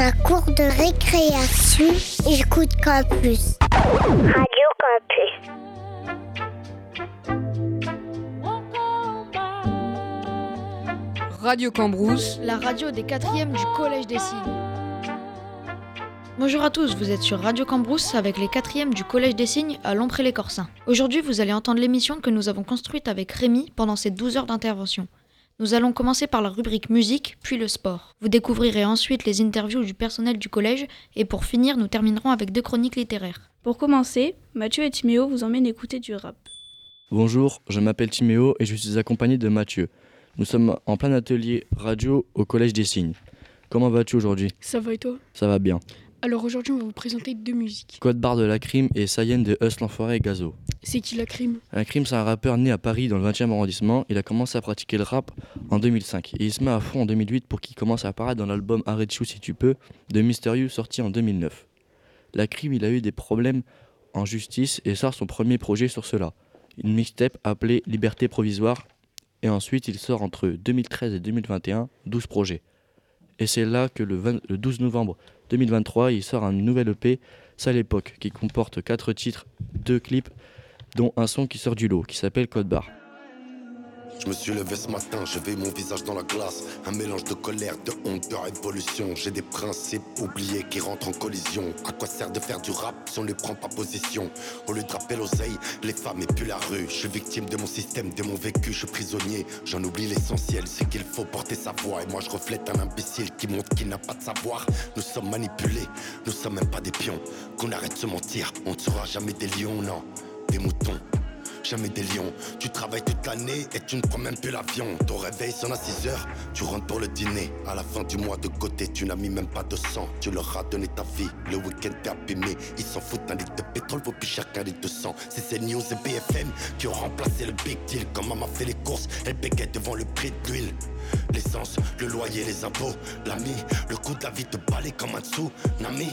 La cour de récréation, j'écoute Campus. Radio Campus. Radio Cambrousse, la radio des quatrièmes du Collège des Cygnes. Bonjour à tous, vous êtes sur Radio Cambrousse avec les quatrièmes du Collège des Cygnes à Lompré-les-Corsins. Aujourd'hui, vous allez entendre l'émission que nous avons construite avec Rémi pendant ces 12 heures d'intervention. Nous allons commencer par la rubrique musique, puis le sport. Vous découvrirez ensuite les interviews du personnel du collège et pour finir, nous terminerons avec deux chroniques littéraires. Pour commencer, Mathieu et Timéo vous emmènent écouter du rap. Bonjour, je m'appelle Timéo et je suis accompagné de Mathieu. Nous sommes en plein atelier radio au Collège des Signes. Comment vas-tu aujourd'hui? Ça va et toi? Ça va bien. Alors aujourd'hui, on va vous présenter deux musiques. Code barre de la crime et Sayen de Us l'Enfoiré et Gazo. C'est qui la crime? La crime, c'est un rappeur né à Paris dans le 20e arrondissement. Il a commencé à pratiquer le rap en 2005 et il se met à fond en 2008 pour qu'il commence à apparaître dans l'album Arrête chou si tu peux de Mysterious sorti en 2009. La crime, il a eu des problèmes en justice et sort son premier projet sur cela. Une mixtape appelée Liberté provisoire et ensuite il sort entre 2013 et 2021 12 projets. Et c'est là que le, 20 le 12 novembre 2023, il sort un nouvel EP, Ça l'époque, qui comporte 4 titres, 2 clips, dont un son qui sort du lot, qui s'appelle Code Bar. Je me suis levé ce matin, je vais mon visage dans la glace. Un mélange de colère, de honte, de révolution. J'ai des principes oubliés qui rentrent en collision. À quoi sert de faire du rap si on ne prend pas position? Au lieu de rappeler l'oseille, les femmes et puis la rue. Je suis victime de mon système, de mon vécu, je suis prisonnier. J'en oublie l'essentiel, c'est qu'il faut porter sa voix. Et moi je reflète un imbécile qui montre qu'il n'a pas de savoir. Nous sommes manipulés, nous sommes même pas des pions. Qu'on arrête de se mentir, on ne sera jamais des lions, non, des moutons jamais des lions. Tu travailles toute l'année et tu ne prends même plus l'avion. Ton réveil sonne à 6 heures, tu rentres pour le dîner. À la fin du mois de côté, tu n'as mis même pas de sang. Tu leur as donné ta vie, le week-end t'es abîmé. Ils s'en foutent, un litre de pétrole vaut plus cher qu'un litre de sang. C'est ces news et BFM qui ont remplacé le big deal. Quand maman fait les courses, elle bégaye devant le prix de l'huile. L'essence, le loyer, les impôts, l'ami, le coût de la vie te balait comme un dessous, Nami,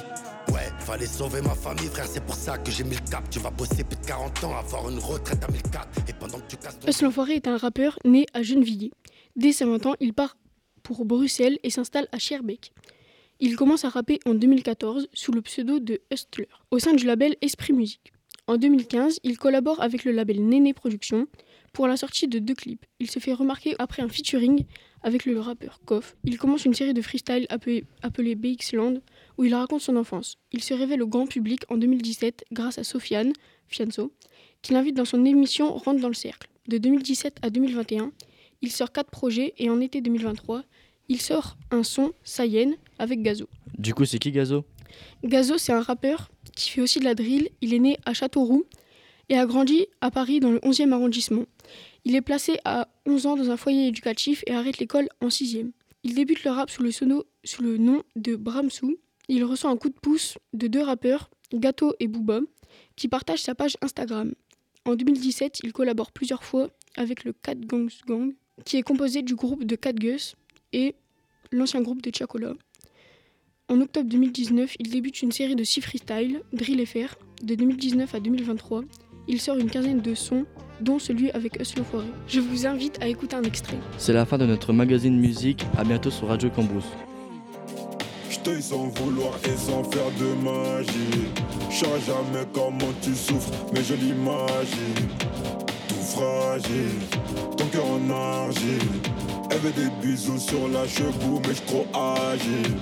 Ouais, fallait sauver ma famille, frère, c'est pour ça que j'ai mis le cap. Tu vas bosser plus de 40 ans, avoir une retraite à 1004. Et pendant que tu casses ton. est un rappeur né à Gennevilliers. Dès ses 20 ans, il part pour Bruxelles et s'installe à Schaerbeek. Il commence à rapper en 2014 sous le pseudo de Hustler, au sein du label Esprit Musique. En 2015, il collabore avec le label Néné Productions pour la sortie de deux clips. Il se fait remarquer après un featuring avec le rappeur Koff. Il commence une série de freestyle appelée, appelée BX Land où il raconte son enfance. Il se révèle au grand public en 2017 grâce à Sofiane Fianso, qui l'invite dans son émission Rentre dans le cercle. De 2017 à 2021, il sort quatre projets et en été 2023, il sort un son Sayen avec Gazo. Du coup, c'est qui Gazo? Gazo, c'est un rappeur qui fait aussi de la drill. Il est né à Châteauroux et a grandi à Paris dans le 11e arrondissement. Il est placé à 11 ans dans un foyer éducatif et arrête l'école en 6e. Il débute le rap sous le, sono, sous le nom de Bramsou il reçoit un coup de pouce de deux rappeurs, Gato et Booba, qui partagent sa page Instagram. En 2017, il collabore plusieurs fois avec le Cat Gangs Gang, qui est composé du groupe de Cat Gus et l'ancien groupe de Chacola. En octobre 2019, il débute une série de six freestyle, Drill FR. De 2019 à 2023, il sort une quinzaine de sons, dont celui avec Us Forêt. Je vous invite à écouter un extrait. C'est la fin de notre magazine musique. À bientôt sur Radio Cambrousse sans vouloir et sans faire de magie. Je jamais comment tu souffres, mais je l'imagine. Tout fragile, ton cœur en argile. Veut des bisous sur la cheveux, mais je trop agile.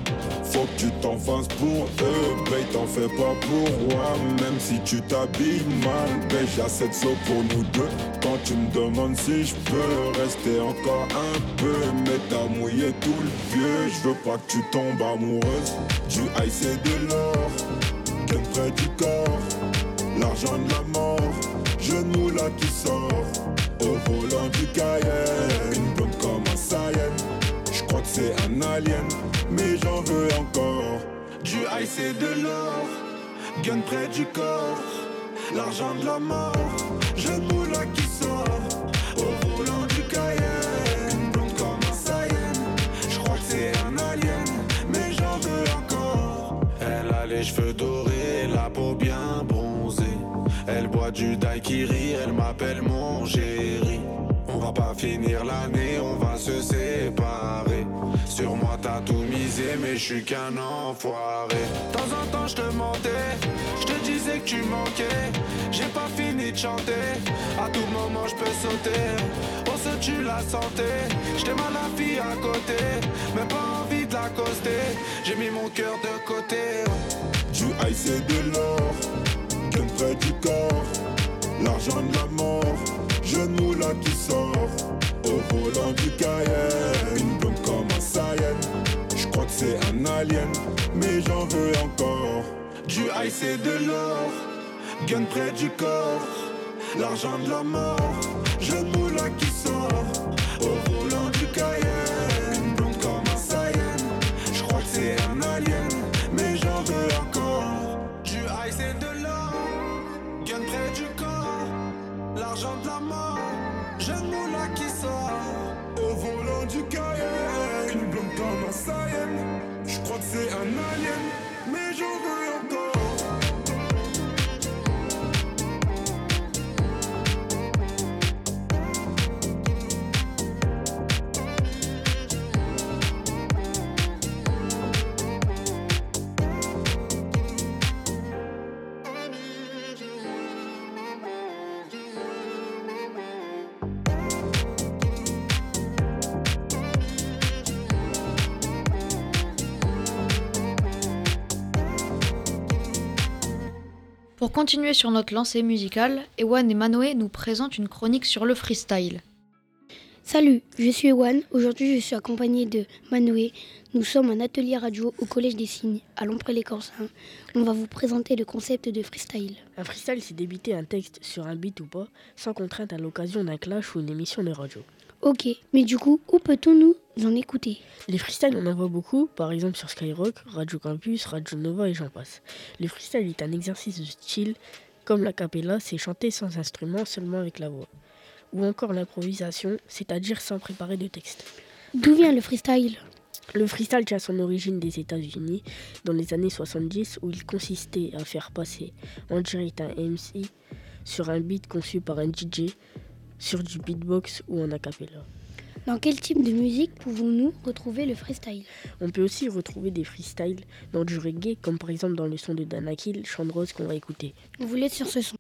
Faut que tu t'en fasses pour eux, mais t'en fais pas pour moi. Même si tu t'habilles mal, ben de saut pour nous deux. Quand tu me demandes si je peux rester encore un peu, mais t'as mouillé tout le vieux. Je veux pas que tu tombes amoureuse. Du high c'est de l'or, que près du corps. L'argent de la mort, je moula qui sort. Au volant du Cayenne, Je crois que c'est un alien, mais j'en veux encore. Du high c'est de l'or, gun près du corps. L'argent de la mort, je moula qui sort. Au volant du Cayenne, blonde comme un Saiyan. Je crois que c'est un alien, mais j'en veux encore. Elle a les cheveux dorés, la peau bien bronzée. Elle boit du daiquiri, elle m'appelle mon chéri. Pas finir l'année, on va se séparer. Sur moi t'as tout misé mais je suis qu'un enfoiré. De temps en temps, je te mentais, je te disais que tu manquais. J'ai pas fini de chanter, à tout moment, je peux sauter. On se tue la santé, j'étais mal la fille à côté, mais pas envie de l'accoster. J'ai mis mon cœur de côté. Du ice de l'or, gun près du corps, l'argent de la mort, jeune moula qui sort, au volant du Cayenne, une blonde comme un Saiyan, je crois que c'est un alien, mais j'en veux encore. Du ice et de l'or, gun près du corps, l'argent de la mort, jeune moula qui sort, continuer sur notre lancée musicale, Ewan et Manoé nous présentent une chronique sur le freestyle. Salut, je suis Ewan. Aujourd'hui, je suis accompagné de Manoé. Nous sommes un atelier radio au Collège des Signes, à Lompré-les-Corsins. On va vous présenter le concept de freestyle. Un freestyle, c'est débiter un texte sur un beat ou pas, sans contrainte à l'occasion d'un clash ou une émission de radio. Ok, mais du coup, où peut-on nous en écouter? Les freestyles, on en voit beaucoup, par exemple sur Skyrock, Radio Campus, Radio Nova et j'en passe. Le freestyle est un exercice de style, comme la cappella, c'est chanter sans instrument, seulement avec la voix. Ou encore l'improvisation, c'est-à-dire sans préparer de texte. D'où vient le freestyle? Le freestyle tient son origine des États-Unis dans les années 70 où il consistait à faire passer en direct un MC sur un beat conçu par un DJ, sur du beatbox ou en acapella. Dans quel type de musique pouvons-nous retrouver le freestyle? On peut aussi retrouver des freestyles dans du reggae, comme par exemple dans le son de Danakil, Rose qu'on va écouter. On vous laisse sur ce son?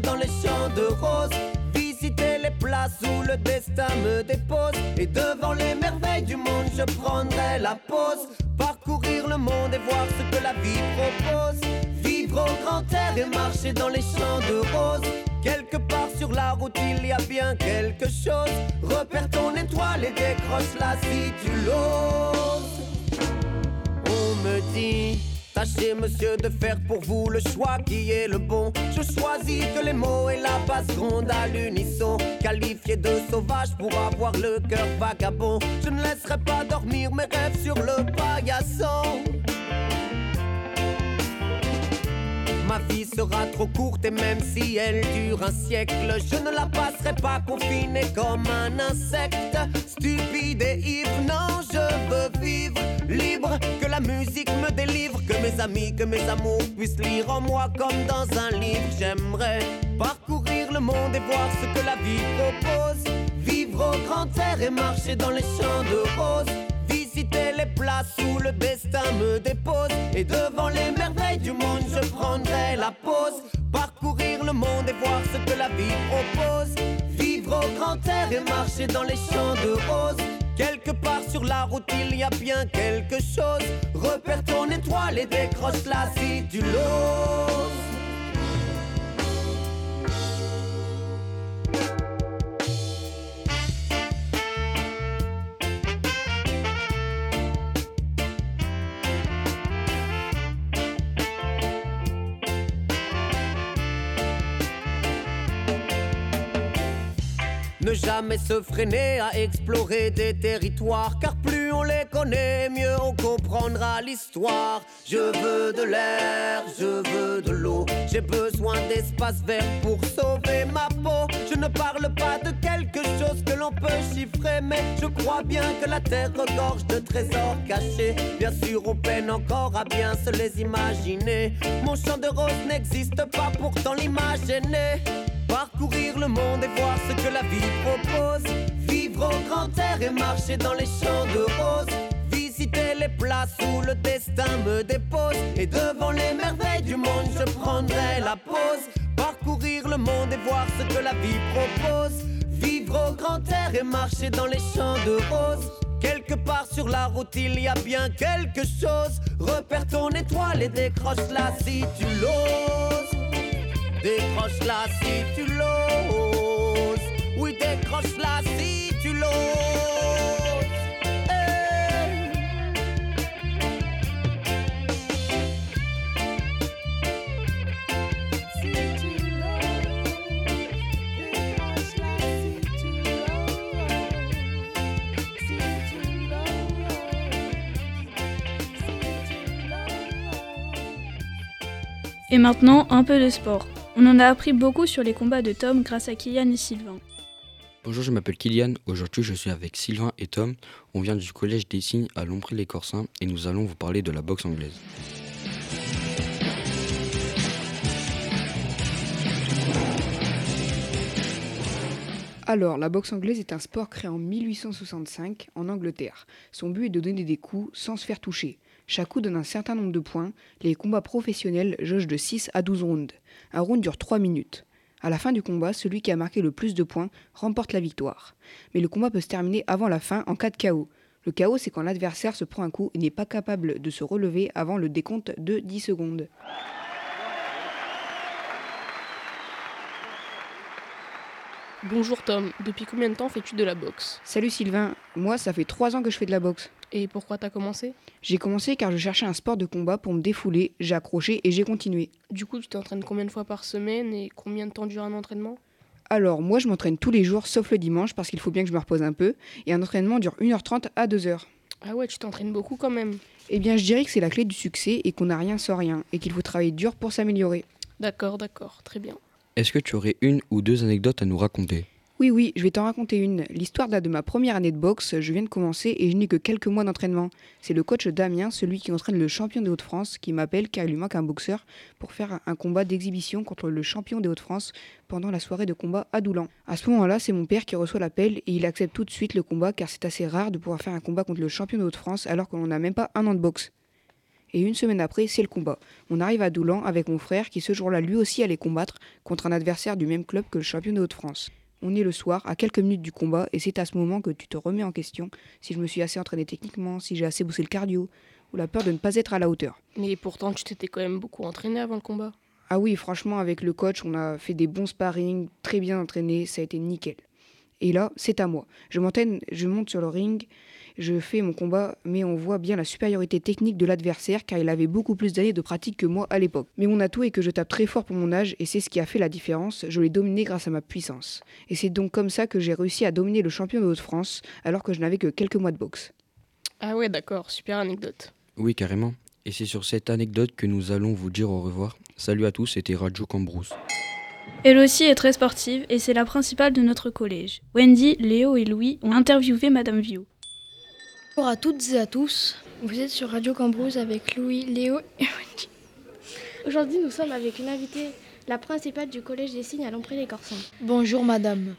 Dans les champs de roses. Visiter les places où le destin me dépose. Et devant les merveilles du monde, je prendrai la pause. Parcourir le monde et voir ce que la vie propose. Vivre au grand air et marcher dans les champs de roses. Quelque part sur la route, il y a bien quelque chose. Repère ton étoile et décroche-la si tu l'oses. On me dit, tâchez monsieur de faire pour vous le choix qui est le bon. Je choisis que les mots et la basse grondent à l'unisson. Qualifié de sauvage pour avoir le cœur vagabond. Je ne laisserai pas dormir mes rêves sur le paillasson. Ma vie sera trop courte et même si elle dure un siècle, je ne la passerai pas confinée comme un insecte. Stupide et ivre, non, je veux vivre libre. Que la musique me délivre, que mes amis, que mes amours puissent lire en moi comme dans un livre. J'aimerais parcourir le monde et voir ce que la vie propose. Vivre au grand air et marcher dans les champs de roses. Visiter les places où le destin me dépose. Et devant les merveilles du monde, je prendrai la pause. Parcourir le monde et voir ce que la vie propose. Vivre au grand air et marcher dans les champs de roses. Quelque part sur la route, il y a bien quelque chose. Repère ton étoile et décroche-la si tu Ne jamais se freiner à explorer des territoires, car plus on les connaît, mieux on comprendra l'histoire. Je veux de l'air, je veux de l'eau, j'ai besoin d'espace vert pour sauver ma peau. Je ne parle pas de quelque chose que l'on peut chiffrer, mais je crois bien que la terre regorge de trésors cachés. Bien sûr, on peine encore à bien se les imaginer. Mon champ de rose n'existe pas, pourtant l'image est née. Parcourir le monde et voir ce que la vie propose. Vivre au grand air et marcher dans les champs de roses. Visiter les places où le destin me dépose. Et devant les merveilles du monde, je prendrai la pause. Parcourir le monde et voir ce que la vie propose. Vivre au grand air et marcher dans les champs de roses. Quelque part sur la route, il y a bien quelque chose. Repère ton étoile et décroche-la si tu l'oses. Décroche-la si tu l'oses. Oui, décroche-la si tu. Et maintenant, un peu de sport. On en a appris beaucoup sur les combats de Tom grâce à Kylian et Sylvain. Bonjour, je m'appelle Kylian. Aujourd'hui, je suis avec Sylvain et Tom. On vient du collège des signes à Lompré-les-Corsins et nous allons vous parler de la boxe anglaise. Alors, la boxe anglaise est un sport créé en 1865 en Angleterre. Son but est de donner des coups sans se faire toucher. Chaque coup donne un certain nombre de points. Les combats professionnels jaugent de 6 à 12 rounds. Un round dure 3 minutes. À la fin du combat, celui qui a marqué le plus de points remporte la victoire. Mais le combat peut se terminer avant la fin en cas de chaos. Le chaos, c'est quand l'adversaire se prend un coup et n'est pas capable de se relever avant le décompte de 10 secondes. Bonjour Tom, depuis combien de temps fais-tu de la boxe? Salut Sylvain, moi ça fait 3 ans que je fais de la boxe. Et pourquoi t'as commencé? J'ai commencé car je cherchais un sport de combat pour me défouler, j'ai accroché et j'ai continué. Du coup, tu t'entraînes combien de fois par semaine et combien de temps dure un entraînement? Alors moi je m'entraîne tous les jours sauf le dimanche parce qu'il faut bien que je me repose un peu et un entraînement dure 1h30 à 2h. Ah ouais, tu t'entraînes beaucoup quand même. Eh bien je dirais que c'est la clé du succès et qu'on n'a rien sans rien et qu'il faut travailler dur pour s'améliorer. D'accord, d'accord, très bien. Est-ce que tu aurais une ou deux anecdotes à nous raconter? Oui, oui, je vais t'en raconter une. L'histoire date de ma première année de boxe, je viens de commencer et je n'ai que quelques mois d'entraînement. C'est le coach Damien, celui qui entraîne le champion des Hauts-de-France, qui m'appelle car il lui manque un boxeur pour faire un combat d'exhibition contre le champion des Hauts-de-France pendant la soirée de combat à Doulan. À ce moment-là, c'est mon père qui reçoit l'appel et il accepte tout de suite le combat car c'est assez rare de pouvoir faire un combat contre le champion des Hauts-de-France alors qu'on n'a même pas un an de boxe. Et une semaine après, c'est le combat. On arrive à Doulan avec mon frère qui ce jour-là lui aussi allait combattre contre un adversaire du même club que le champion des Hauts-de-France. On est le soir, à quelques minutes du combat, et c'est à ce moment que tu te remets en question si je me suis assez entraîné techniquement, si j'ai assez bossé le cardio, ou la peur de ne pas être à la hauteur. Mais pourtant, tu t'étais quand même beaucoup entraîné avant le combat. Ah oui, franchement, avec le coach, on a fait des bons sparring, très bien entraînés, ça a été nickel. Et là, c'est à moi. Je m'entraîne, je monte sur le ring, je fais mon combat, mais on voit bien la supériorité technique de l'adversaire car il avait beaucoup plus d'années de pratique que moi à l'époque. Mais mon atout est que je tape très fort pour mon âge et c'est ce qui a fait la différence. Je l'ai dominé grâce à ma puissance. Et c'est donc comme ça que j'ai réussi à dominer le champion de Haute-France alors que je n'avais que quelques mois de boxe. Ah ouais, d'accord, super anecdote. Oui, carrément. Et c'est sur cette anecdote que nous allons vous dire au revoir. Salut à tous, c'était Radio Cambrousse. Elle aussi est très sportive et c'est la principale de notre collège. Wendy, Léo et Louis ont interviewé Madame Viau. Bonjour à toutes et à tous. Vous êtes sur Radio Cambrousse avec Louis, Léo et Wendy. Aujourd'hui, nous sommes avec une invitée, la principale du Collège des Signes à Lompré-les-Corsins. Bonjour madame.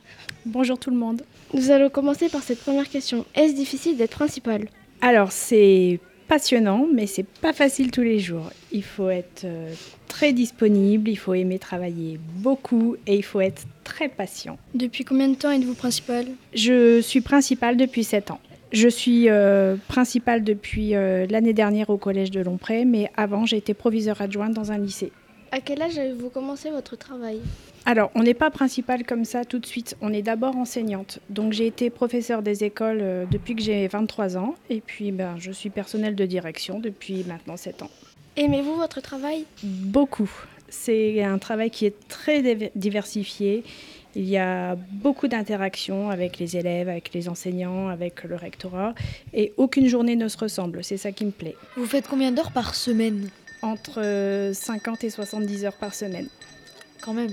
Bonjour tout le monde. Nous allons commencer par cette première question. Est-ce difficile d'être principale? Alors, c'est passionnant, mais c'est pas facile tous les jours. Il faut être euh, très disponible, il faut aimer travailler beaucoup et il faut être très patient. Depuis combien de temps êtes-vous principale? Je suis principale depuis 7 ans. Je suis euh, principale depuis euh, l'année dernière au collège de Lompré, mais avant j'ai été proviseure adjointe dans un lycée. À quel âge avez-vous commencé votre travail? Alors, on n'est pas principale comme ça tout de suite. On est d'abord enseignante. Donc, j'ai été professeure des écoles euh, depuis que j'ai 23 ans. Et puis, ben, je suis personnelle de direction depuis maintenant 7 ans. Aimez-vous votre travail? Beaucoup. C'est un travail qui est très diversifié. Il y a beaucoup d'interactions avec les élèves, avec les enseignants, avec le rectorat, et aucune journée ne se ressemble. C'est ça qui me plaît. Vous faites combien d'heures par semaine? Entre 50 et 70 heures par semaine. Quand même.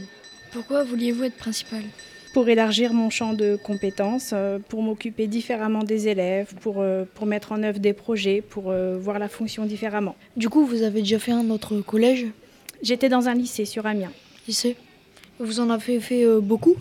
Pourquoi vouliez-vous être principal? Pour élargir mon champ de compétences, euh, pour m'occuper différemment des élèves, pour, euh, pour mettre en œuvre des projets, pour euh, voir la fonction différemment. Du coup, vous avez déjà fait un autre collège? J'étais dans un lycée sur Amiens. Lycée? Vous en avez fait beaucoup?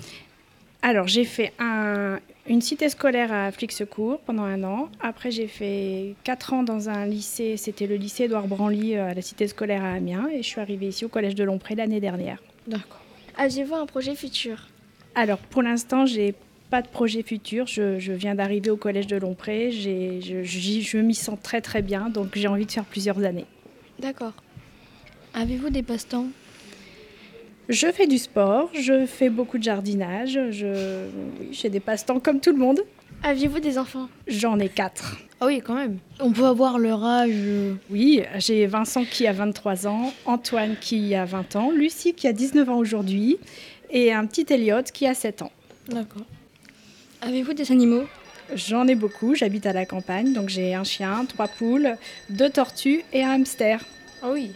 Alors, j'ai fait un, une cité scolaire à Flixecourt pendant un an. Après, j'ai fait quatre ans dans un lycée, c'était le lycée Édouard Branly à la cité scolaire à Amiens. Et je suis arrivée ici au collège de Lompré l'année dernière. D'accord. Avez-vous un projet futur? Alors, pour l'instant, j'ai pas de projet futur. Je, viens d'arriver au collège de Lompré. Je, je m'y sens très très bien, donc j'ai envie de faire plusieurs années. D'accord. Avez-vous des passe-temps? Je fais du sport, je fais beaucoup de jardinage. Je, oui, j'ai des passe-temps comme tout le monde. Aviez-vous des enfants? J'en ai quatre. Ah oui, quand même. On peut avoir leur âge Oui, j'ai Vincent qui a 23 ans, Antoine qui a 20 ans, Lucie qui a 19 ans aujourd'hui et un petit Elliot qui a 7 ans. D'accord. Avez-vous des animaux? J'en ai beaucoup, j'habite à la campagne, donc j'ai un chien, trois poules, deux tortues et un hamster. Ah oui.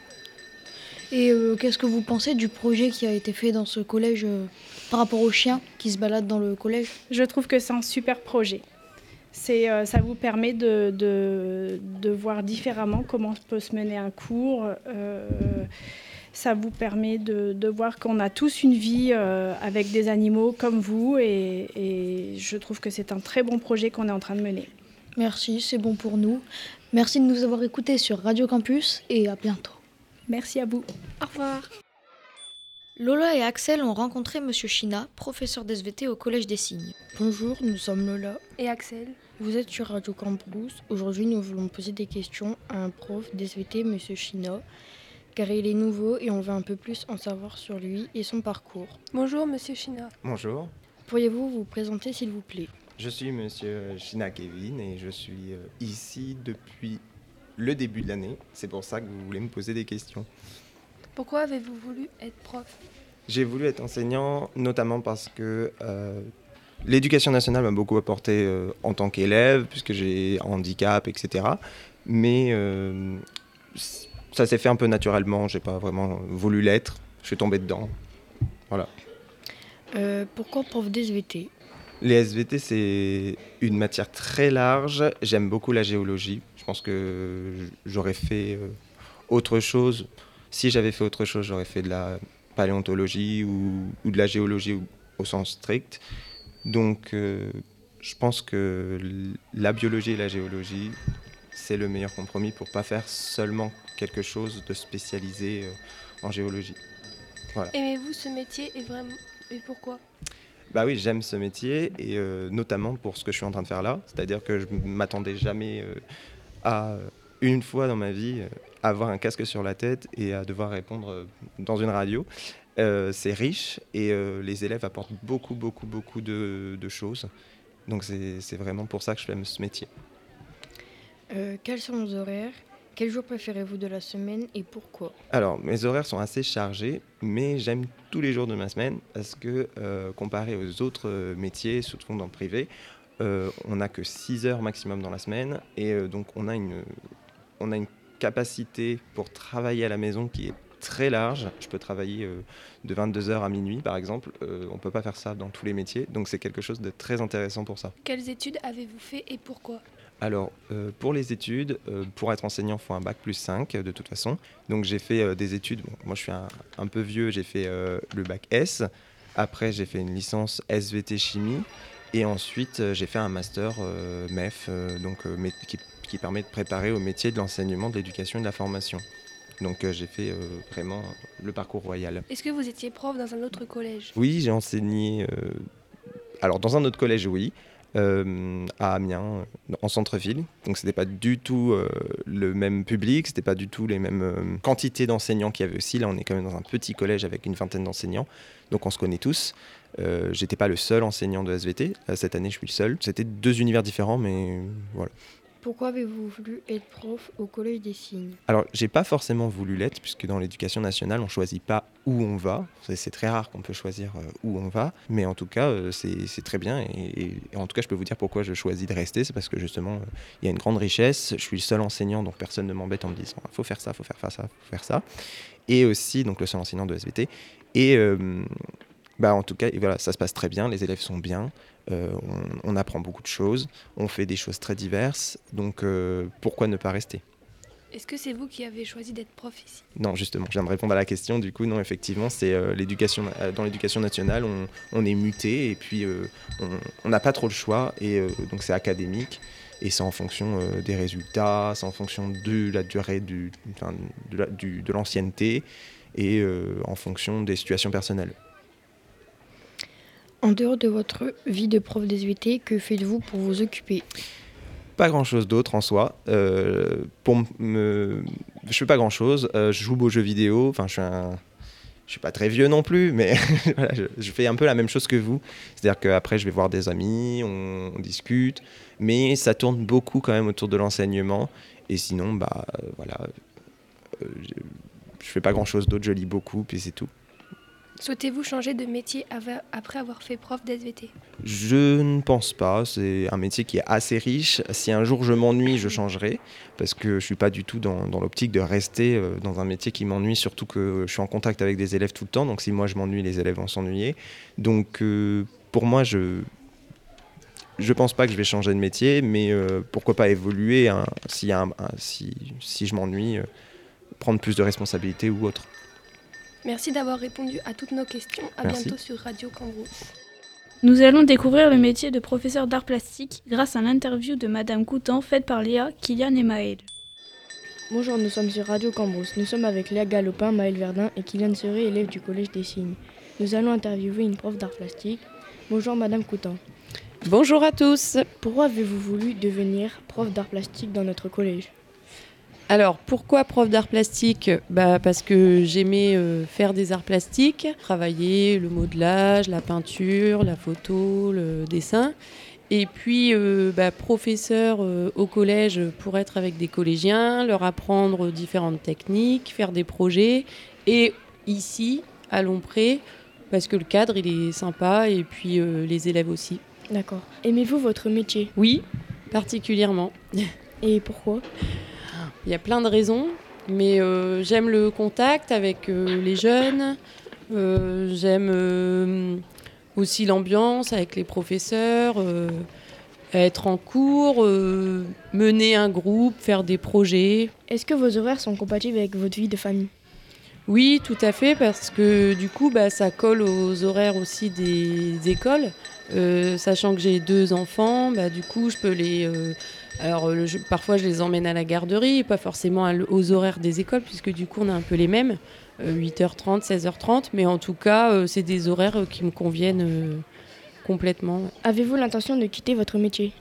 Et euh, qu'est-ce que vous pensez du projet qui a été fait dans ce collège euh, par rapport aux chiens qui se baladent dans le collège? Je trouve que c'est un super projet. C'est, euh, ça vous permet de, de, de, voir différemment comment peut se mener un cours. Ça vous permet de, voir qu'on a tous une vie avec des animaux comme vous et, je trouve que c'est un très bon projet qu'on est en train de mener. Merci, c'est bon pour nous. Merci de nous avoir écoutés sur Radio Campus et à bientôt. Merci à vous. Au revoir. Lola et Axel ont rencontré Monsieur China, professeur d'SVT au Collège des Signes. Bonjour, nous sommes Lola et Axel. Vous êtes sur Radio Campus. Aujourd'hui, nous voulons poser des questions à un prof d'SVT, Monsieur China car il est nouveau et on veut un peu plus en savoir sur lui et son parcours. Bonjour Monsieur China. Bonjour. Pourriez-vous vous présenter s'il vous plaît? Je suis Monsieur China Kevin et je suis euh, ici depuis le début de l'année. C'est pour ça que vous voulez me poser des questions. Pourquoi avez-vous voulu être prof? J'ai voulu être enseignant notamment parce que euh, l'éducation nationale m'a beaucoup apporté euh, en tant qu'élève, puisque j'ai un handicap, etc. Mais ça s'est fait un peu naturellement, j'ai pas vraiment voulu l'être, je suis tombé dedans. Voilà. Euh, pourquoi prof d'SVT Les SVT, c'est une matière très large. J'aime beaucoup la géologie. Je pense que j'aurais fait euh, autre chose. Si j'avais fait autre chose, j'aurais fait de la paléontologie ou, de la géologie au, sens strict. Donc, euh, je pense que la biologie et la géologie, c'est le meilleur compromis pour pas faire seulement quelque chose de spécialisé euh, en géologie. Aimez-vous ce métier et vraiment et pourquoi? Bah oui, j'aime ce métier et euh, notamment pour ce que je suis en train de faire là, c'est-à-dire que je m'attendais jamais euh, à une fois dans ma vie avoir un casque sur la tête et à devoir répondre dans une radio. c'est riche et les élèves apportent beaucoup, beaucoup, beaucoup de, choses. Donc c'est vraiment pour ça que je ce métier. quels sont vos horaires? Quel jour préférez-vous de la semaine et pourquoi? Alors, mes horaires sont assez chargés, mais j'aime tous les jours de ma semaine parce que, euh, comparé aux autres euh, métiers, surtout dans le privé, euh, on n'a que 6 heures maximum dans la semaine et donc on a, une, on a une capacité pour travailler à la maison qui est très large. Je peux travailler de 22h à minuit, par exemple. on ne peut pas faire ça dans tous les métiers, donc c'est quelque chose de très intéressant pour ça. Quelles études avez-vous fait et pourquoi? Alors, euh, pour les études, euh, pour être enseignant, il faut un bac plus 5 de toute façon. Donc, j'ai fait euh, des études. moi, je suis un, peu vieux, j'ai fait le bac S. Après, j'ai fait une licence SVT chimie. Et ensuite, j'ai fait un master MEF, donc, qui, qui, permet de préparer au métier de l'enseignement, de l'éducation et de la formation. Donc, j'ai fait vraiment le parcours royal. Est-ce que vous étiez prof dans un autre collège? Oui, j'ai enseigné. alors, dans un autre collège, oui. Euh, à Amiens, en centre-ville. Donc c'était pas du tout euh, le même public, c'était pas du tout les mêmes euh, quantités d'enseignants qu'il y avait aussi. Là, on est quand même dans un petit collège avec une vingtaine d'enseignants, donc on se connaît tous. J'étais pas le seul enseignant de SVT. cette année, je suis le seul. C'était deux univers différents, mais voilà. Pourquoi avez-vous voulu être prof au Collège des Signes? Alors, j'ai pas forcément voulu l'être, puisque dans l'éducation nationale, on choisit pas où on va. C'est très rare qu'on peut choisir euh, où on va, mais en tout cas, euh, c'est très bien. Et, en tout cas, je peux vous dire pourquoi je choisis de rester. C'est parce que justement, euh, il y a une grande richesse. Je suis le seul enseignant, donc personne ne m'embête en me disant faut faire ça, faut faire ça, faut faire ça. Et aussi, donc le seul enseignant de SVT. Bah, en tout cas, et voilà, ça se passe très bien. Les élèves sont bien. euh, on, on apprend beaucoup de choses. On fait des choses très diverses. Donc, euh, pourquoi ne pas rester? Est-ce que c'est vous qui avez choisi d'être prof ici? Non, justement, je viens de répondre à la question. Du coup, non, effectivement, c'est euh, l'éducation. dans l'éducation nationale, on, on est muté et puis on- n'a pas trop le choix. Et donc, c'est académique et c'est en fonction des résultats, c'est en fonction de la durée du, enfin, de la- l'ancienneté et en fonction des situations personnelles. En dehors de votre vie de prof d'SVT, que faites-vous pour vous occuper? Pas grand chose d'autre en soi. Euh, pour me... Je fais pas grand chose. je joue aux jeux vidéo. Enfin, je suis suis pas très vieux non plus, mais je, fais un peu la même chose que vous. C'est-à-dire qu'après, je vais voir des amis, on, on discute, mais ça tourne beaucoup quand même autour de l'enseignement. Et sinon, bah euh, voilà, euh, je, je fais pas grand-chose d'autre. Je lis beaucoup, puis c'est tout. Souhaitez-vous changer de métier après avoir fait prof d'SVT Je ne pense pas. C'est un métier qui est assez riche. Si un jour je m'ennuie, je changerai. Parce que je suis pas du tout dans, dans l'optique de rester euh, dans un métier qui m'ennuie, surtout que je suis en contact avec des élèves tout le temps. Donc si moi je m'ennuie, les élèves vont s'ennuyer. Donc euh, pour moi, je je pense pas que je vais changer de métier, mais euh, pourquoi pas évoluer hein, a un- si, si je m'ennuie, prendre plus de responsabilités ou autre. Merci d'avoir répondu à toutes nos questions. À Merci. bientôt sur Radio Cambrousse. Nous allons découvrir le métier de professeur d'art plastique grâce à l'interview de Madame Coutan faite par Léa, Kylian et Maël. Bonjour, nous sommes sur Radio Cambrousse. Nous sommes avec Léa Galopin, Maël Verdun et Kylian Serré, élève du Collège des Signes. Nous allons interviewer une prof d'art plastique. Bonjour Madame Coutan. Bonjour à tous. Pourquoi avez-vous voulu devenir prof d'art plastique dans notre collège? Alors, pourquoi prof d'art plastique? Bah, Parce que j'aimais euh, faire des arts plastiques, travailler le modelage, la peinture, la photo, le dessin. Et puis, euh, bah, professeur euh, au collège pour être avec des collégiens, leur apprendre différentes techniques, faire des projets. Et ici, à Lompré, parce que le cadre, il est sympa, et puis les élèves aussi. D'accord. Aimez-vous votre métier? Oui, particulièrement. Et pourquoi? Il y a plein de raisons, mais euh, j'aime le contact avec euh, les jeunes, euh, j'aime aussi l'ambiance avec les professeurs, être en cours, mener un groupe, faire des projets. Est-ce que vos horaires sont compatibles avec votre vie de famille? Oui, tout à fait, parce que du coup, bah, ça colle aux horaires aussi des écoles. Euh, sachant que j'ai deux enfants, bah, du coup, je peux les. euh, alors, euh, je- parfois, je les emmène à la garderie, pas forcément à aux horaires des écoles, puisque du coup, on a un peu les mêmes, euh, 8h30, 16h30, mais en tout cas, euh, c'est des horaires euh, qui me conviennent euh, complètement. Avez-vous l'intention de quitter votre métier?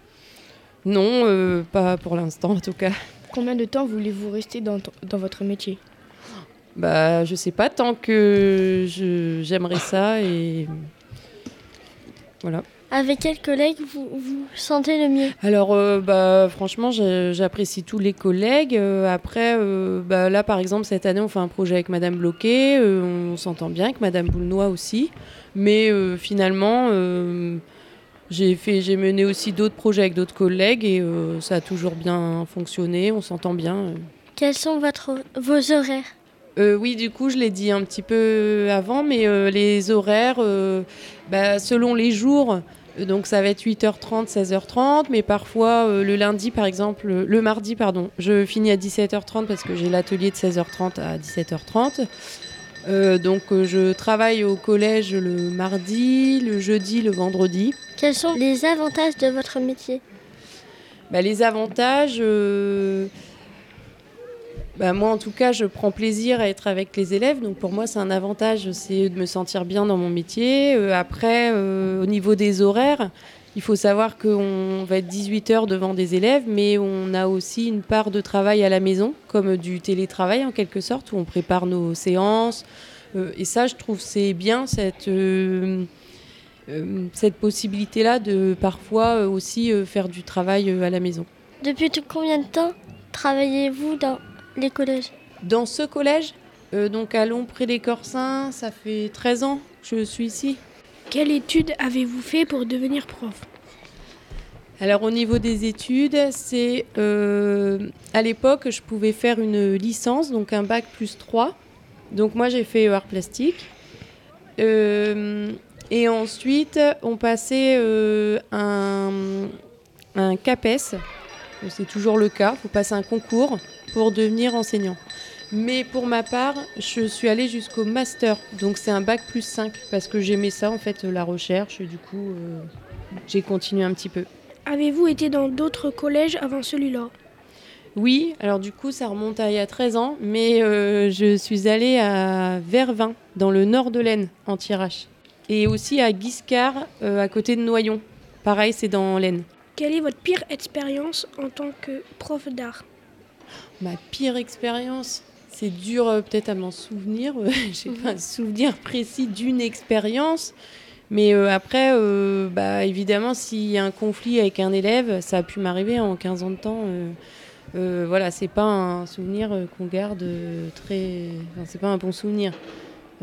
Non, euh, pas pour l'instant, en tout cas. Combien de temps voulez-vous rester dans, dans votre métier? Bah, je sais pas, tant que j'aimerais ça et. Voilà. Avec quel collègue vous vous sentez le mieux Alors, euh, bah, franchement, j'apprécie tous les collègues. Euh, après, euh, bah, là, par exemple, cette année, on fait un projet avec Madame Bloquet. On s'entend bien avec Madame Boulnois aussi. Mais finalement, j'ai fait, j'ai mené aussi d'autres projets avec d'autres collègues et ça a toujours bien fonctionné. On s'entend bien. Quels sont votre, vos horaires Euh, oui, du coup, je l'ai dit un petit peu avant, mais euh, les horaires, euh, bah, selon les jours, donc ça va être 8h30, 16h30, mais parfois euh, le lundi, par exemple, euh, le mardi, pardon, je finis à 17h30 parce que j'ai l'atelier de 16h30 à 17h30. Euh, donc euh, je travaille au collège le mardi, le jeudi, le vendredi. Quels sont les avantages de votre métier? Bah, les avantages, euh, bah, moi en tout cas, je prends plaisir à être avec les élèves. Donc pour moi, c'est un avantage, c'est de me sentir bien dans mon métier. Euh, après, euh, au niveau des horaires, il faut savoir qu'on va être 18 heures devant des élèves, mais on a aussi une part de travail à la maison, comme du télétravail en quelque sorte, où on prépare nos séances. Euh, et ça, je trouve c'est bien cette... cette possibilité-là de parfois aussi faire du travail à la maison. Depuis combien de temps travaillez-vous dans les collèges Dans ce collège, euh, donc à près les Corsins, ça fait 13 ans que je suis ici. Quelle étude avez-vous fait pour devenir prof? Alors au niveau des études, c'est euh, à l'époque je pouvais faire une licence, donc un bac plus 3. Donc moi j'ai fait art plastique. Euh, et ensuite on passait un, un CAPES, c'est toujours le cas, il faut passer un concours pour devenir enseignant. Mais pour ma part, je suis allée jusqu'au master, donc c'est un bac plus 5, parce que j'aimais ça en fait, la recherche, et du coup euh, j'ai continué un petit peu. Avez-vous été dans d'autres collèges avant celui-là? Oui, alors du coup ça remonte à il y a 13 ans, mais euh, je suis allée à Vervins, dans le nord de l'Aisne, en tirage. Et aussi à Guiscard, euh, à côté de Noyon. Pareil, c'est dans l'Aisne. Quelle est votre pire expérience en tant que prof d'art? Ma pire expérience c'est dur euh, peut-être à m'en souvenir. J'ai pas un souvenir précis d'une expérience. Mais euh, après, euh, bah, évidemment, s'il y a un conflit avec un élève, ça a pu m'arriver en 15 ans de temps. voilà, c'est pas un souvenir qu'on garde très. Enfin, c'est pas un bon souvenir.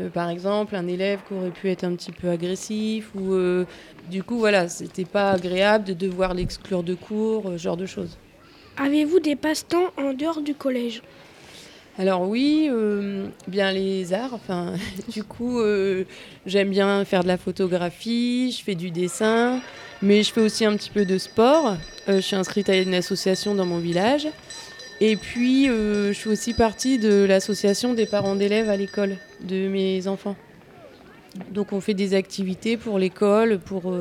Par exemple, un élève qui aurait pu être un petit peu agressif ou du coup, voilà, c'était pas agréable de devoir l'exclure de cours, ce genre de choses. Avez-vous des passe-temps en dehors du collège? Alors oui, euh, bien les arts. Enfin, du coup, euh, j'aime bien faire de la photographie, je fais du dessin, mais je fais aussi un petit peu de sport. Euh, je suis inscrite à une association dans mon village. Et puis, je fais aussi partie de l'association des parents d'élèves à l'école de mes enfants. Donc, on fait des activités pour l'école, pour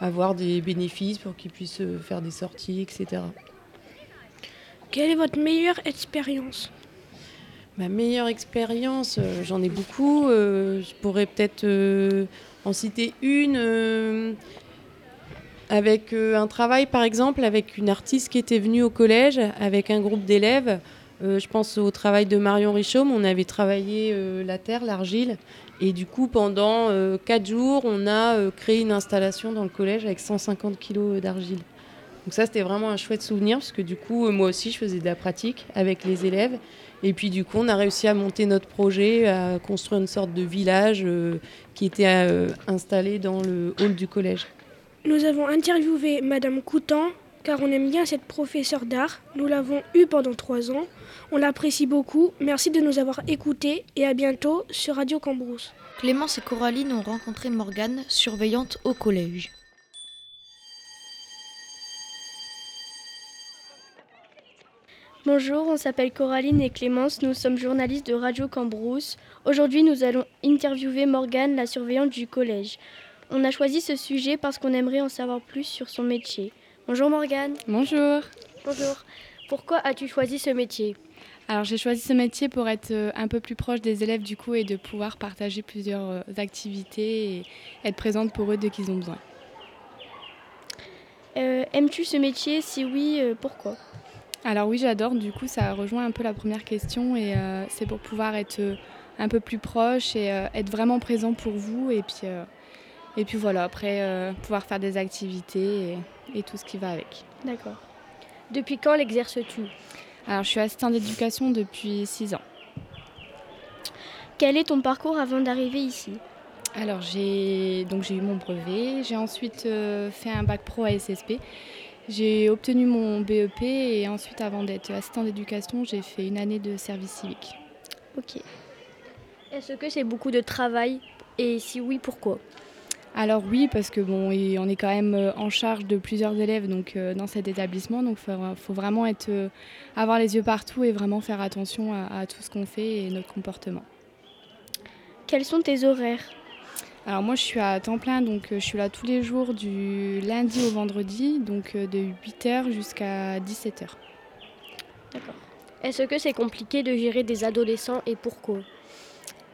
avoir des bénéfices, pour qu'ils puissent faire des sorties, etc. Quelle est votre meilleure expérience? Ma meilleure expérience, euh, j'en ai beaucoup. Euh, je pourrais peut-être euh, en citer une. Avec un travail, par exemple, avec une artiste qui était venue au collège, avec un groupe d'élèves. je pense au travail de Marion Richaume. On avait travaillé la terre, l'argile. Et du coup, pendant quatre jours, on a créé une installation dans le collège avec 150 kilos d'argile. Donc ça, c'était vraiment un chouette souvenir, parce que du coup, moi aussi, je faisais de la pratique avec les élèves. Et puis du coup, on a réussi à monter notre projet, à construire une sorte de village euh, qui était euh, installé dans le hall du collège. Nous avons interviewé Madame Coutan car on aime bien cette professeure d'art. Nous l'avons eue pendant trois ans. On l'apprécie beaucoup. Merci de nous avoir écoutés et à bientôt sur Radio Cambrousse. Clémence et Coraline ont rencontré Morgane, surveillante au collège. Bonjour, on s'appelle Coraline et Clémence, nous sommes journalistes de Radio Cambrousse. Aujourd'hui, nous allons interviewer Morgane, la surveillante du collège. On a choisi ce sujet parce qu'on aimerait en savoir plus sur son métier. Bonjour Morgane. Bonjour. Bonjour. Pourquoi as-tu choisi ce métier? Alors j'ai choisi ce métier pour être euh, un peu plus proche des élèves du coup et de pouvoir partager plusieurs euh, activités et être présente pour eux dès qu'ils ont besoin. Euh, aimes-tu ce métier? Si oui, pourquoi? Alors oui, j'adore. Du coup, ça rejoint un peu la première question et euh, c'est pour pouvoir être un peu plus proche et être vraiment présent pour vous. Et puis, et puis voilà, après, pouvoir faire des activités et, tout ce qui va avec. D'accord. Depuis quand l'exerces-tu? Alors, je suis assistante d'éducation depuis 6 ans. Quel est ton parcours avant d'arriver ici? Alors j'ai donc j'ai eu mon brevet, j'ai ensuite fait un bac pro à SSP j'ai obtenu mon BEP et ensuite, avant d'être assistant d'éducation, j'ai fait une année de service civique. Ok. Est-ce que c'est beaucoup de travail? Et si oui, pourquoi? Alors oui, parce que bon, on est quand même euh, en charge de plusieurs élèves donc euh, dans cet établissement, donc il faut, vraiment être, euh, avoir les yeux partout et vraiment faire attention à tout ce qu'on fait et notre comportement. Quels sont tes horaires? Alors moi je suis à temps plein, donc je suis là tous les jours du lundi au vendredi, donc de 8h jusqu'à 17h. D'accord. Est-ce que c'est compliqué de gérer des adolescents et pourquoi?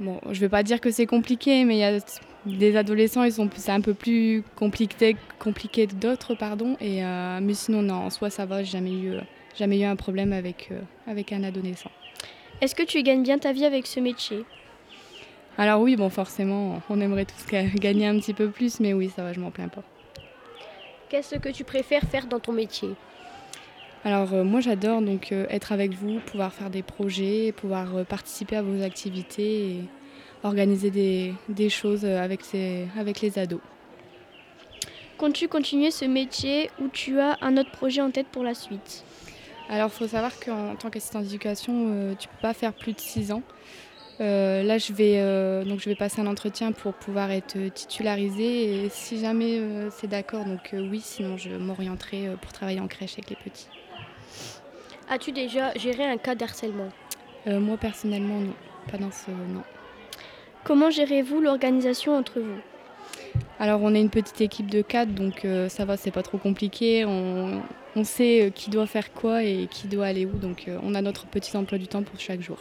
Bon, je vais pas dire que c'est compliqué, mais il y a des adolescents, ils sont c'est un peu plus compliqué, compliqué que d'autres, pardon. Et euh, mais sinon non, en soi ça va, j'ai jamais eu jamais eu un problème avec avec un adolescent. Est-ce que tu gagnes bien ta vie avec ce métier? Alors oui, bon forcément, on aimerait tous gagner un petit peu plus, mais oui, ça va, je m'en plains pas. Qu'est-ce que tu préfères faire dans ton métier? Alors moi j'adore donc être avec vous, pouvoir faire des projets, pouvoir participer à vos activités et organiser des, choses avec, avec les ados. Comptes-tu continuer ce métier ou tu as un autre projet en tête pour la suite? Alors, il faut savoir qu'en tant qu'assistant d'éducation, euh, tu ne peux pas faire plus de 6 ans. Euh, là, je vais, euh, donc je vais passer un entretien pour pouvoir être titularisée et si jamais c'est d'accord, donc oui, sinon je m'orienterai pour travailler en crèche avec les petits. As-tu déjà géré un cas d'harcèlement? Moi, personnellement, non. Pas dans ce... non. Comment gérez-vous l'organisation entre vous? Alors on est une petite équipe de quatre, donc euh, ça va, c'est pas trop compliqué. On, sait euh, qui doit faire quoi et qui doit aller où, donc euh, on a notre petit emploi du temps pour chaque jour.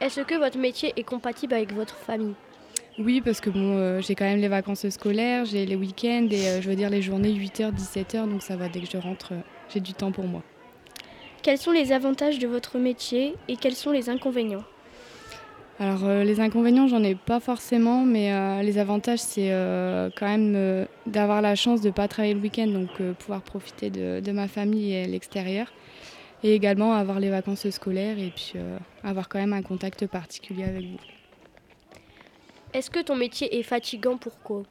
Est-ce que votre métier est compatible avec votre famille? Oui, parce que bon, j'ai quand même les vacances scolaires, j'ai les week-ends et je veux dire les journées 8h, 17h, donc ça va, dès que je rentre, j'ai du temps pour moi. Quels sont les avantages de votre métier et quels sont les inconvénients? Alors euh, les inconvénients, j'en ai pas forcément, mais euh, les avantages, c'est euh, quand même d'avoir la chance de ne pas travailler le week-end, donc pouvoir profiter de, ma famille et l'extérieur. Et également avoir les vacances scolaires et puis avoir quand même un contact particulier avec vous. Est-ce que ton métier est fatigant Pourquoi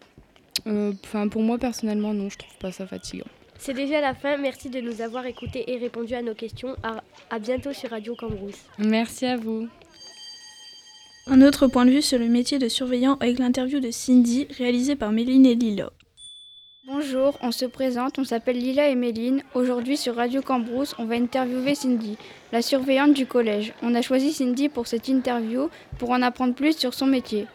Enfin, Pour moi personnellement, non, je trouve pas ça fatigant. C'est déjà la fin. Merci de nous avoir écoutés et répondu à nos questions. À, à bientôt sur Radio Cambrousse. Merci à vous. Un autre point de vue sur le métier de surveillant avec l'interview de Cindy réalisée par Méline et Lila. Bonjour, on se présente, on s'appelle Lila et Méline. Aujourd'hui sur Radio Cambrousse, on va interviewer Cindy, la surveillante du collège. On a choisi Cindy pour cette interview pour en apprendre plus sur son métier.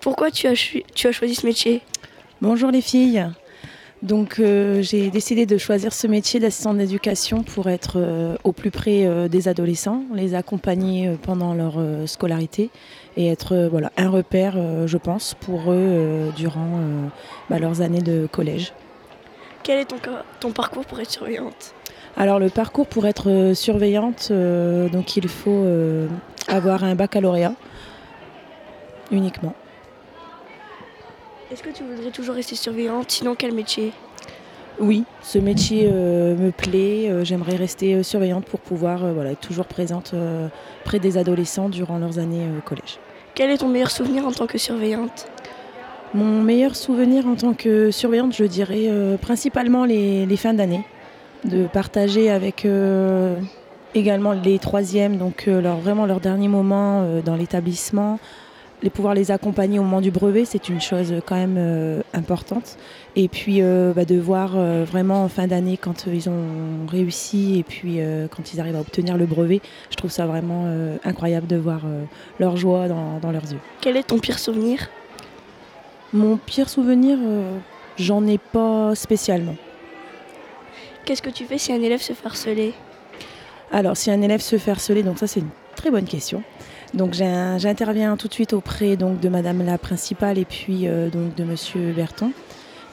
Pourquoi tu as, tu as choisi ce métier? Bonjour les filles. Donc euh, j'ai décidé de choisir ce métier d'assistant d'éducation pour être euh, au plus près euh, des adolescents, les accompagner pendant leur scolarité et être voilà, un repère, je pense, pour eux durant bah, leurs années de collège. Quel est ton, ton parcours pour être surveillante? Alors le parcours pour être surveillante, donc il faut avoir un baccalauréat uniquement. Est-ce que tu voudrais toujours rester surveillante Sinon, quel métier? Oui, ce métier euh, me plaît. Euh, j'aimerais rester euh, surveillante pour pouvoir voilà, être toujours présente près des adolescents durant leurs années au collège. Quel est ton meilleur souvenir en tant que surveillante? Mon meilleur souvenir en tant que surveillante, je dirais principalement les, fins d'année. De partager avec également les troisièmes, donc leur, vraiment leur dernier moment dans l'établissement les pouvoir les accompagner au moment du brevet, c'est une chose quand même euh, importante. Et puis euh, bah, de voir euh, vraiment en fin d'année quand ils ont réussi et puis quand ils arrivent à obtenir le brevet, je trouve ça vraiment incroyable de voir leur joie dans, dans, leurs yeux. Quel est ton pire souvenir? Mon pire souvenir, j'en ai pas spécialement. Qu'est-ce que tu fais si un élève se fait harceler? Alors si un élève se fait harceler, donc ça c'est une très bonne question. Donc j'interviens tout de suite auprès donc, de Madame la principale et puis euh, donc, de Monsieur Berton.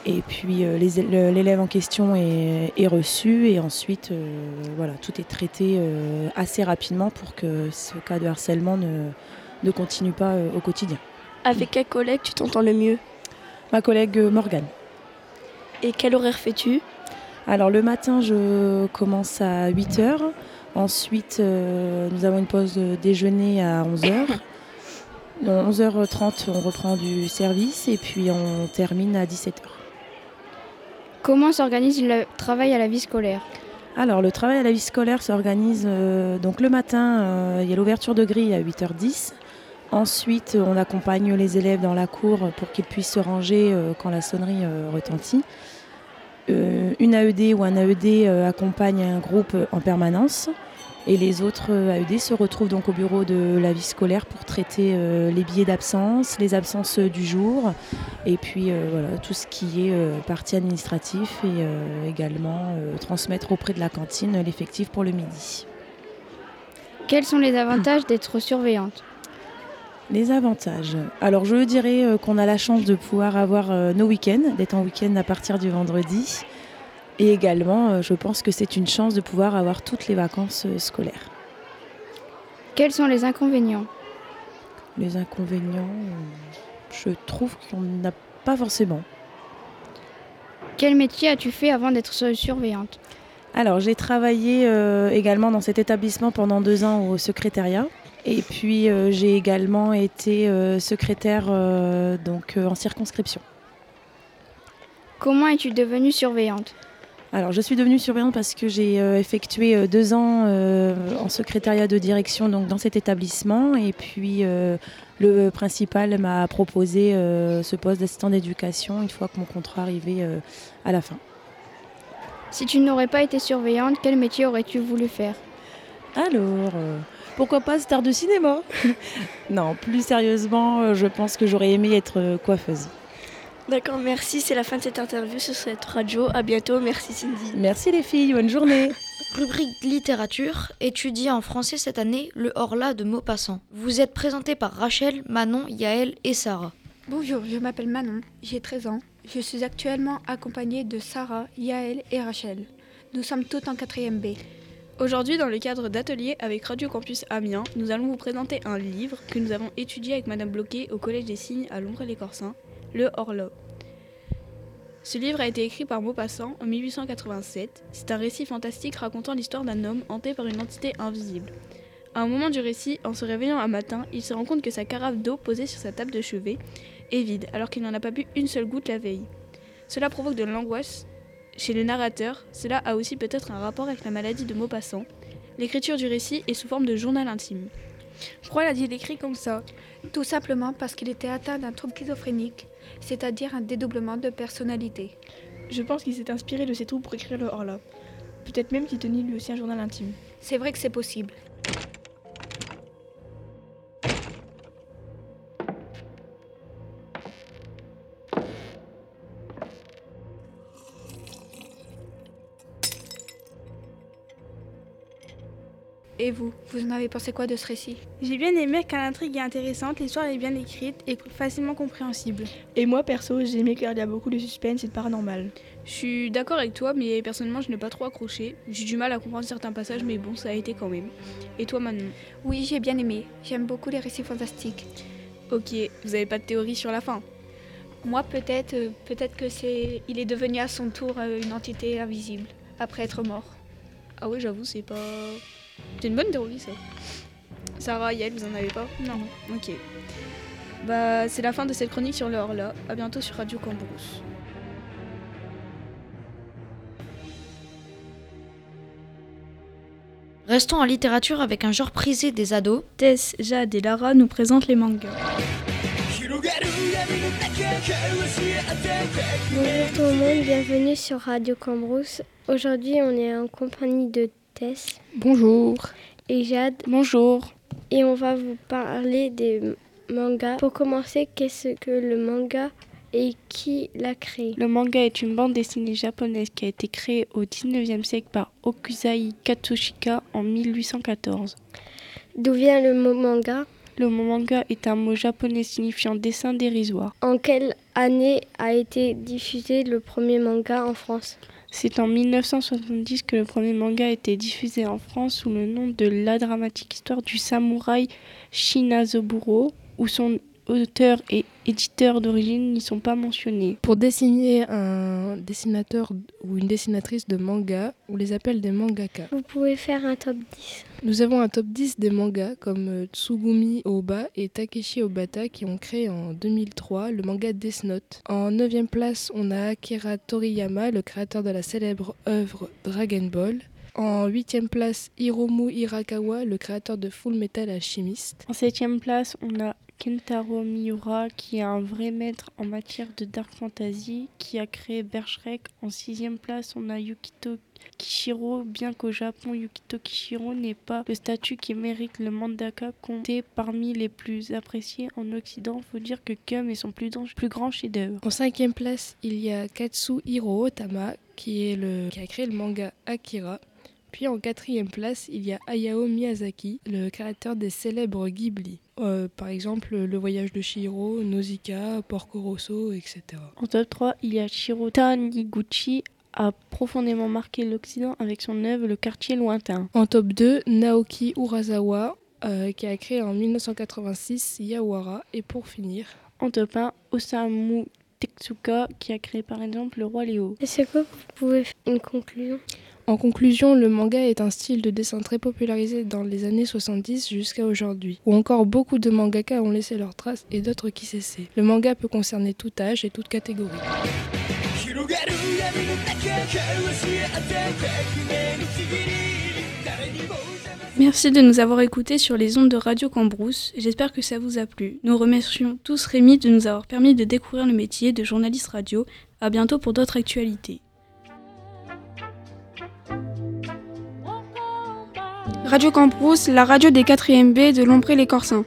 Et puis euh, l'élève en question est, reçu et ensuite euh, voilà, tout est traité assez rapidement pour que ce cas de harcèlement ne, ne continue pas au quotidien. Avec quel collègue tu t'entends le mieux? Ma collègue Morgane. Et quel horaire fais-tu? Alors le matin je commence à 8 h Ensuite, euh, nous avons une pause déjeuner à 11h. 11h30, on reprend du service et puis on termine à 17h. Comment s'organise le travail à la vie scolaire? Alors, le travail à la vie scolaire s'organise euh, donc le matin, euh, il y a l'ouverture de grille à 8h10. Ensuite, on accompagne les élèves dans la cour pour qu'ils puissent se ranger quand la sonnerie retentit. Euh, une AED ou un AED euh, accompagne un groupe en permanence. Et les autres euh, AED se retrouvent donc au bureau de la vie scolaire pour traiter les billets d'absence, les absences du jour, et puis tout ce qui est partie administrative et également transmettre auprès de la cantine l'effectif pour le midi. Quels sont les avantages d'être surveillante? Les avantages. Alors je dirais euh, qu'on a la chance de pouvoir avoir euh, nos week-ends, d'être en week-end à partir du vendredi. Et également, euh, je pense que c'est une chance de pouvoir avoir toutes les vacances scolaires. Quels sont les inconvénients? Les inconvénients, je trouve qu'on n'a pas forcément. Quel métier as-tu fait avant d'être surveillante? Alors, j'ai travaillé également dans cet établissement pendant deux ans au secrétariat. Et puis, euh, j'ai également été euh, secrétaire euh, donc, en circonscription. Comment es-tu devenue surveillante? Alors, je suis devenue surveillante parce que j'ai euh, effectué euh, deux ans euh, en secrétariat de direction donc, dans cet établissement. Et puis, le principal m'a proposé ce poste d'assistant d'éducation une fois que mon contrat arrivait à la fin. Si tu n'aurais pas été surveillante, quel métier aurais-tu voulu faire? Alors, pourquoi pas star de cinéma? Non, plus sérieusement, euh, je pense que j'aurais aimé être euh, coiffeuse. D'accord, merci. C'est la fin de cette interview sur cette radio. À bientôt. Merci Cindy. Merci les filles, bonne journée. Rubrique littérature, étudié en français cette année, le Horla de Maupassant. Vous êtes présenté par Rachel, Manon, Yaël et Sarah. Bonjour, je m'appelle Manon, j'ai 13 ans. Je suis actuellement accompagnée de Sarah, Yaël et Rachel. Nous sommes toutes en 4e B. Aujourd'hui, dans le cadre d'ateliers avec Radio Campus Amiens, nous allons vous présenter un livre que nous avons étudié avec Madame Bloquet au Collège des Signes à Lombré-les-Corsins, Le Horla. Ce livre a été écrit par Maupassant en 1887. C'est un récit fantastique racontant l'histoire d'un homme hanté par une entité invisible. À un moment du récit, en se réveillant un matin, il se rend compte que sa carafe d'eau posée sur sa table de chevet est vide, alors qu'il n'en a pas bu une seule goutte la veille. Cela provoque de l'angoisse chez le narrateur. Cela a aussi peut-être un rapport avec la maladie de Maupassant. L'écriture du récit est sous forme de journal intime. Pourquoi l'a-t-il écrit comme ça Tout simplement parce qu'il était atteint d'un trouble schizophrénique, c'est-à-dire un dédoublement de personnalité. Je pense qu'il s'est inspiré de ces troubles pour écrire le Horla. Peut-être même qu'il tenait lui aussi un journal intime. C'est vrai que c'est possible. Et vous, vous en avez pensé quoi de ce récit? J'ai bien aimé car l'intrigue est intéressante, l'histoire est bien écrite et facilement compréhensible. Et moi perso, j'ai aimé car il y a beaucoup de suspense et de paranormal. Je suis d'accord avec toi, mais personnellement, je n'ai pas trop accroché. J'ai du mal à comprendre certains passages, mais bon, ça a été quand même. Et toi, Manon? Oui, j'ai bien aimé. J'aime beaucoup les récits fantastiques. Ok, vous n'avez pas de théorie sur la fin? Moi, peut-être, euh, peut-être que c'est, il est devenu à son tour euh, une entité invisible après être mort. Ah oui, j'avoue, c'est pas. C'est une bonne théorie, ça. Sarah, Yael, vous en avez pas? Non. Ok. Bah, c'est la fin de cette chronique sur le Horla. À bientôt sur Radio Cambrousse. Restons en littérature avec un genre prisé des ados. Tess, Jade et Lara nous présentent les mangas. Bonjour tout le monde, bienvenue sur Radio Cambrousse. Aujourd'hui, on est en compagnie de Bonjour. et Jade. Bonjour. Et on va vous parler des mangas. Pour commencer, qu'est-ce que le manga et qui l'a créé? Le manga est une bande dessinée japonaise qui a été créée au 19e siècle par Okuzai Katsushika en 1814. D'où vient le mot manga? Le mot manga est un mot japonais signifiant dessin dérisoire. En quelle année a été diffusé le premier manga en France? C'est en 1970 que le premier manga a été diffusé en France sous le nom de La dramatique histoire du samouraï Shinazoburo, où son auteur et éditeur d'origine n'y sont pas mentionnés. Pour désigner un dessinateur ou une dessinatrice de manga, on les appelle des mangaka. Vous pouvez faire un top 10. Nous avons un top 10 des mangas comme euh, Tsugumi Oba et Takeshi Obata qui ont créé en 2003 le manga Death Note. En 9 place, on a Akira Toriyama, le créateur de la célèbre œuvre Dragon Ball. En 8 place, Hiromu Hirakawa, le créateur de Full Metal Alchemist. En septième place, on a Kentaro Miura, qui est un vrai maître en matière de dark fantasy, qui a créé Berserk. En sixième place, on a Yukito Kishiro, bien qu'au Japon, Yukito Kishiro n'est pas le statut qui mérite le mangaka compté parmi les plus appréciés en Occident. Faut dire que Kum est son plus, grand chef-d'œuvre. En cinquième place, il y a Katsuhiro Otama, qui, est le, qui a créé le manga Akira. Puis en quatrième place, il y a Hayao Miyazaki, le créateur des célèbres Ghibli. Euh, par exemple, Le Voyage de Chihiro, Nausicaa, Porco Rosso, etc. En top 3, il y a Shiro Taniguchi, a profondément marqué l'Occident avec son œuvre Le quartier lointain. En top 2, Naoki Urasawa, euh, qui a créé en 1986 Yawara. Et pour finir, En top 1, Osamu Tetsuka, qui a créé par exemple Le Roi Léo. Est-ce que vous pouvez faire une conclusion? En conclusion, le manga est un style de dessin très popularisé dans les années 70 jusqu'à aujourd'hui, où encore beaucoup de mangaka ont laissé leurs traces et d'autres qui cessaient. Le manga peut concerner tout âge et toute catégorie. Merci de nous avoir écoutés sur les ondes de Radio Cambrousse. J'espère que ça vous a plu. Nous remercions tous Rémi de nous avoir permis de découvrir le métier de journaliste radio. À bientôt pour d'autres actualités. Radio Camprousse, la radio des 4e B de Lompré-les-Corsins.